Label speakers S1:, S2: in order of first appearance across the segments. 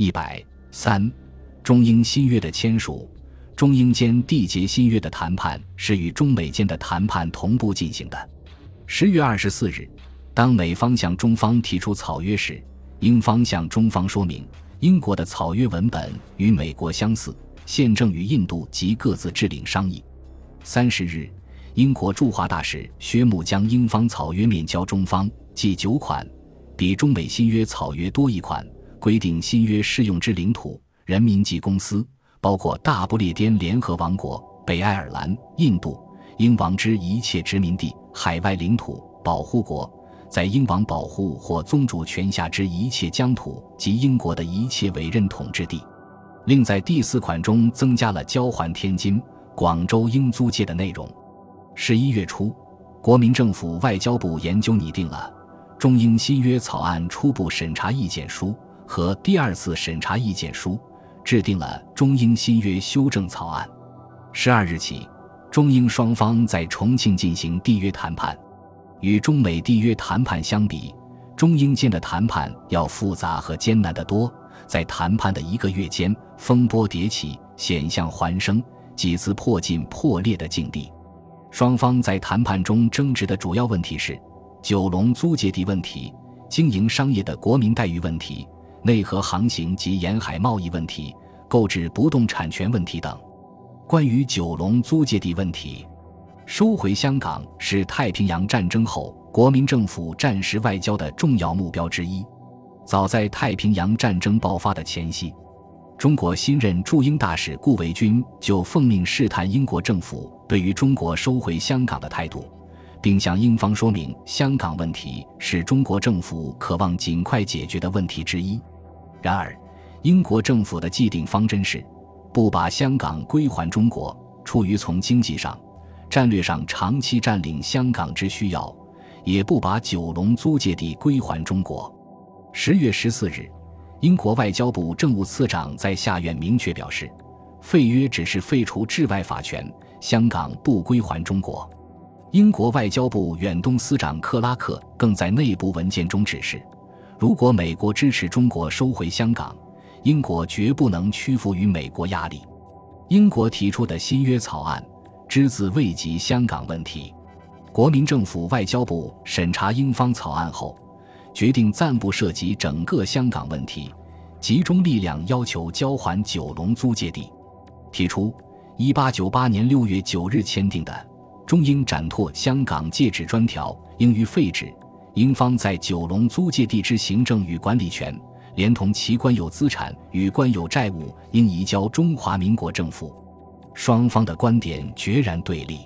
S1: 一百三，中英新约的签署，中英间缔结新约的谈判是与中美间的谈判同步进行的。十月二十四日，当美方向中方提出草约时，英方向中方说明，英国的草约文本与美国相似，现正与印度及各自制领商议。三十日，英国驻华大使薛木将英方草约面交中方，计九款，比中美新约草约多一款，规定新约适用之领土、人民及公司，包括大不列颠联合王国、北爱尔兰、印度、英王之一切殖民地、海外领土、保护国，在英王保护或宗主权下之一切疆土及英国的一切委任统治地。另在第四款中增加了交还天津。广州英租界的内容。十一月初，国民政府外交部研究拟定了中英新约草案初步审查意见书和第二次审查意见书，制定了中英新约修正草案。十二日起，中英双方在重庆进行缔约谈判。与中美缔约谈判相比，中英间的谈判要复杂和艰难得多。在谈判的一个月间，风波迭起，险象环生。几次迫近破裂的境地，双方在谈判中争执的主要问题是九龙租界地问题、经营商业的国民待遇问题、内河航行及沿海贸易问题、购置不动产权问题等。关于九龙租界地问题，收回香港是太平洋战争后国民政府战时外交的重要目标之一。早在太平洋战争爆发的前夕。中国新任驻英大使顾维钧就奉命试探英国政府对于中国收回香港的态度，并向英方说明香港问题是中国政府渴望尽快解决的问题之一。然而，英国政府的既定方针是不把香港归还中国，出于从经济上、战略上长期占领香港之需要，也不把九龙租界地归还中国。十月十四日。英国外交部政务次长在下院明确表示，废约只是废除治外法权，香港不归还中国。英国外交部远东司长克拉克更在内部文件中指示，如果美国支持中国收回香港，英国绝不能屈服于美国压力。英国提出的新约草案只字未及香港问题。国民政府外交部审查英方草案后。决定暂不涉及整个香港问题，集中力量要求交还九龙租界地，提出一八九八年六月九日签订的中英展拓香港界址专条应予废止。英方在九龙租界地之行政与管理权，连同其官有资产与官有债务，应移交中华民国政府。双方的观点决然对立。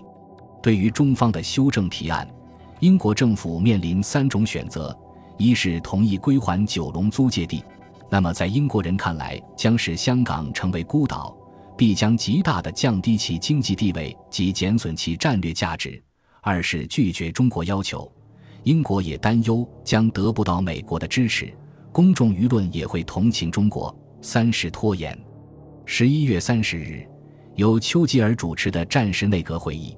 S1: 对于中方的修正提案，英国政府面临三种选择。一是同意归还九龙租界地，那么在英国人看来将使香港成为孤岛，必将极大的降低其经济地位及减损其战略价值；二是拒绝中国要求，英国也担忧将得不到美国的支持，公众舆论也会同情中国；三是拖延。十一月三十日，由丘吉尔主持的战时内阁会议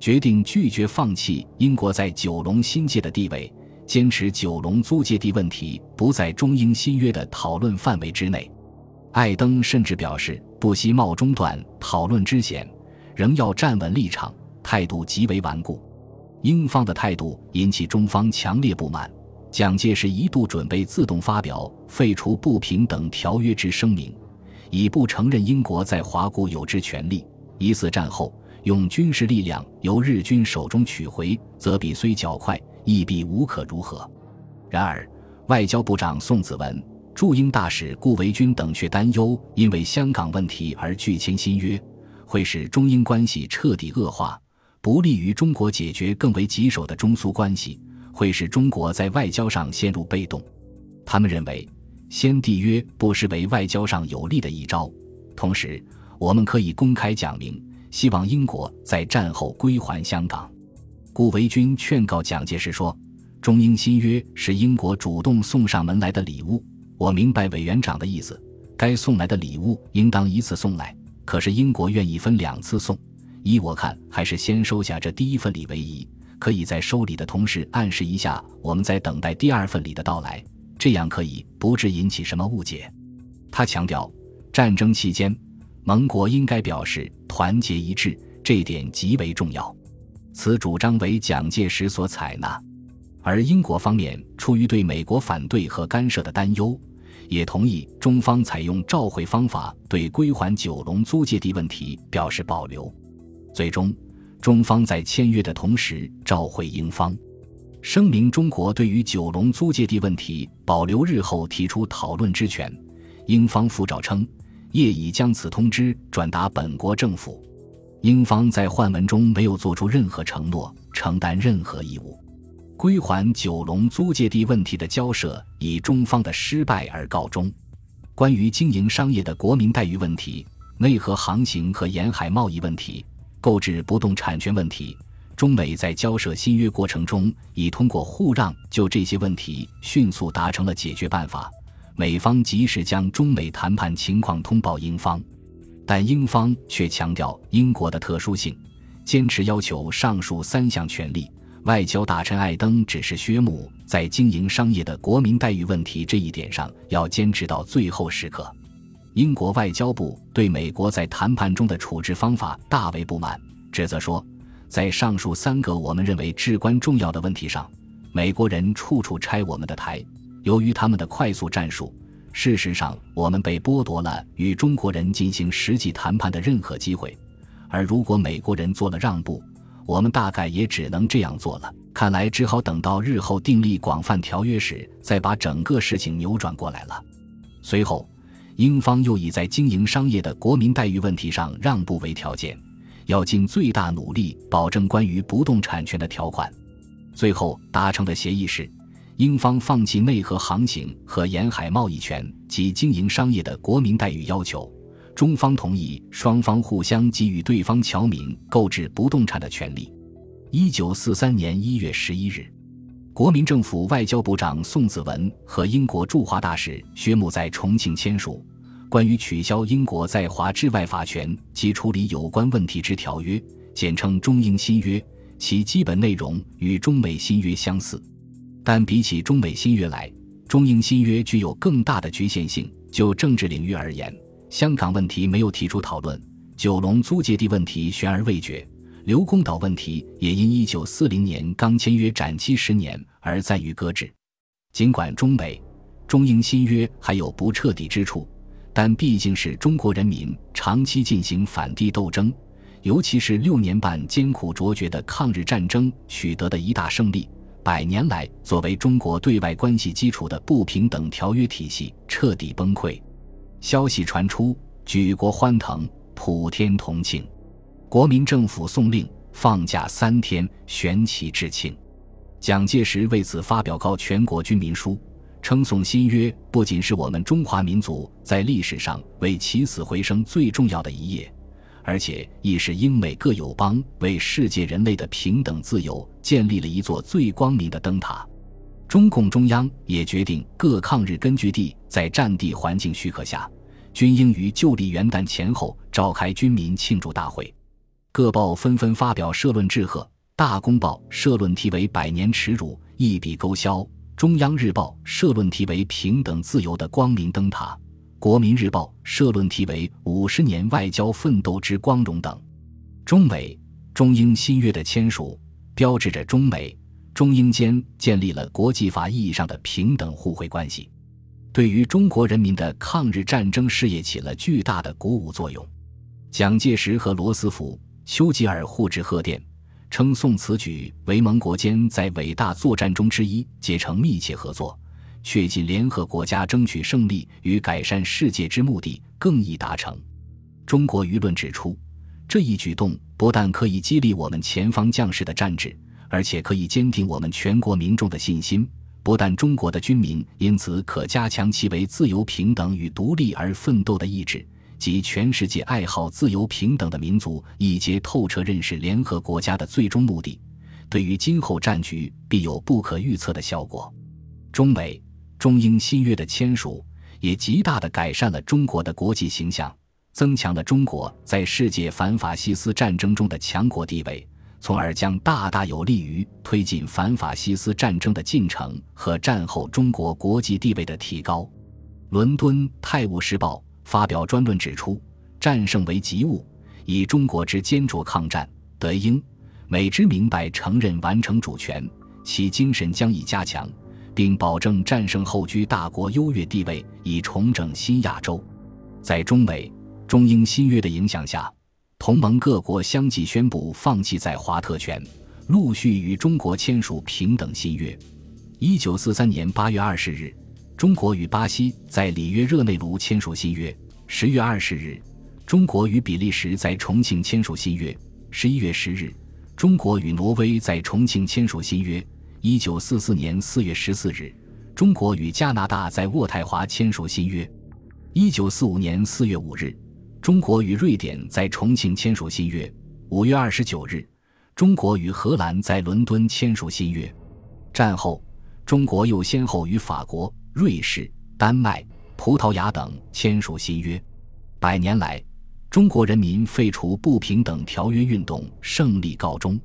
S1: 决定拒绝放弃英国在九龙新界的地位。坚持九龙租界地问题不在中英新约的讨论范围之内，艾登甚至表示不惜冒中断讨论之险，仍要站稳立场，态度极为顽固。英方的态度引起中方强烈不满，蒋介石一度准备自动发表废除不平等条约之声明，以不承认英国在华固有之权利。一次战后用军事力量由日军手中取回，则比虽较快。亦必无可如何。然而，外交部长宋子文、驻英大使顾维钧等却担忧，因为香港问题而拒签新约，会使中英关系彻底恶化，不利于中国解决更为棘手的中苏关系，会使中国在外交上陷入被动。他们认为，先缔约不失为外交上有利的一招。同时，我们可以公开讲明，希望英国在战后归还香港。顾维钧劝告蒋介石说：“中英新约是英国主动送上门来的礼物，我明白委员长的意思，该送来的礼物应当一次送来。可是英国愿意分两次送，依我看，还是先收下这第一份礼为宜。可以在收礼的同时暗示一下，我们在等待第二份礼的到来，这样可以不致引起什么误解。”他强调，战争期间，盟国应该表示团结一致，这一点极为重要。此主张为蒋介石所采纳，而英国方面出于对美国反对和干涉的担忧，也同意中方采用召回方法对归还九龙租界地问题表示保留。最终，中方在签约的同时召回英方，声明中国对于九龙租界地问题保留日后提出讨论之权。英方复照称，业已将此通知转达本国政府。英方在换文中没有做出任何承诺，承担任何义务。归还九龙租界地问题的交涉以中方的失败而告终。关于经营商业的国民待遇问题、内河航行和沿海贸易问题、购置不动产权问题，中美在交涉新约过程中已通过互让就这些问题迅速达成了解决办法。美方及时将中美谈判情况通报英方。但英方却强调英国的特殊性，坚持要求上述三项权利。外交大臣艾登指示薛木，在经营商业的国民待遇问题这一点上要坚持到最后时刻。英国外交部对美国在谈判中的处置方法大为不满，指责说，在上述三个我们认为至关重要的问题上，美国人处处拆我们的台。由于他们的快速战术。事实上，我们被剥夺了与中国人进行实际谈判的任何机会，而如果美国人做了让步，我们大概也只能这样做了。看来只好等到日后订立广泛条约时，再把整个事情扭转过来了。随后，英方又以在经营商业的国民待遇问题上让步为条件，要尽最大努力保证关于不动产权的条款。最后达成的协议是。英方放弃内河航行和沿海贸易权及经营商业的国民待遇要求，中方同意双方互相给予对方侨民购置不动产的权利。一九四三年一月十一日，国民政府外交部长宋子文和英国驻华大使薛木在重庆签署关于取消英国在华治外法权及处理有关问题之条约，简称中英新约，其基本内容与中美新约相似。但比起中美新约来，中英新约具有更大的局限性。就政治领域而言，香港问题没有提出讨论，九龙租界地问题悬而未决，刘公岛问题也因一九四零年刚签约展期十年而暂予搁置。尽管中美、中英新约还有不彻底之处，但毕竟是中国人民长期进行反帝斗争，尤其是六年半艰苦卓绝的抗日战争取得的一大胜利。百年来，作为中国对外关系基础的不平等条约体系彻底崩溃。消息传出，举国欢腾，普天同庆。国民政府送令放假三天，悬旗致庆。蒋介石为此发表告全国军民书，称颂新约不仅是我们中华民族在历史上为起死回生最重要的一页。而且亦是英美各友邦为世界人类的平等自由建立了一座最光明的灯塔。中共中央也决定，各抗日根据地在战地环境许可下，均应于旧历元旦前后召开军民庆祝大会。各报纷纷发表社论致贺。大公报社论题为“百年耻辱，一笔勾销”。中央日报社论题为“平等自由的光明灯塔”。国民日报社论题为“五十年外交奋斗之光荣”等，中美、中英新约的签署，标志着中美、中英间建立了国际法意义上的平等互惠关系，对于中国人民的抗日战争事业起了巨大的鼓舞作用。蒋介石和罗斯福、丘吉尔互致贺电，称颂此举为盟国间在伟大作战中之一结成密切合作。确信联合国家争取胜利与改善世界之目的更易达成。中国舆论指出，这一举动不但可以激励我们前方将士的战志，而且可以坚定我们全国民众的信心。不但中国的军民因此可加强其为自由平等与独立而奋斗的意志，及全世界爱好自由平等的民族亦皆透彻认识联合国家的最终目的，对于今后战局必有不可预测的效果。中美。中英新约的签署也极大地改善了中国的国际形象，增强了中国在世界反法西斯战争中的强国地位，从而将大大有利于推进反法西斯战争的进程和战后中国国际地位的提高。伦敦《泰晤士报》发表专论指出，战胜为急务，以中国之坚卓抗战，德英美之明白承认完成主权，其精神将以加强，并保证战胜后居大国优越地位，以重整新亚洲。在中美、中英新约的影响下，同盟各国相继宣布放弃在华特权，陆续与中国签署平等新约。一九四三年八月二十日，中国与巴西在里约热内卢签署新约；十月二十日，中国与比利时在重庆签署新约；十一月十日，中国与挪威在重庆签署新约；一九四四年四月十四日，中国与加拿大在渥太华签署新约；一九四五年四月五日，中国与瑞典在重庆签署新约；五月二十九日，中国与荷兰在伦敦签署新约。战后。中国又先后与法国、瑞士、丹麦、葡萄牙等签署新约。百年来，中国人民废除不平等条约运动胜利告终。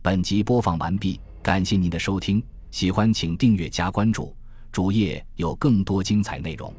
S1: 本集播放完毕，感谢您的收听，喜欢请订阅加关注，主页有更多精彩内容。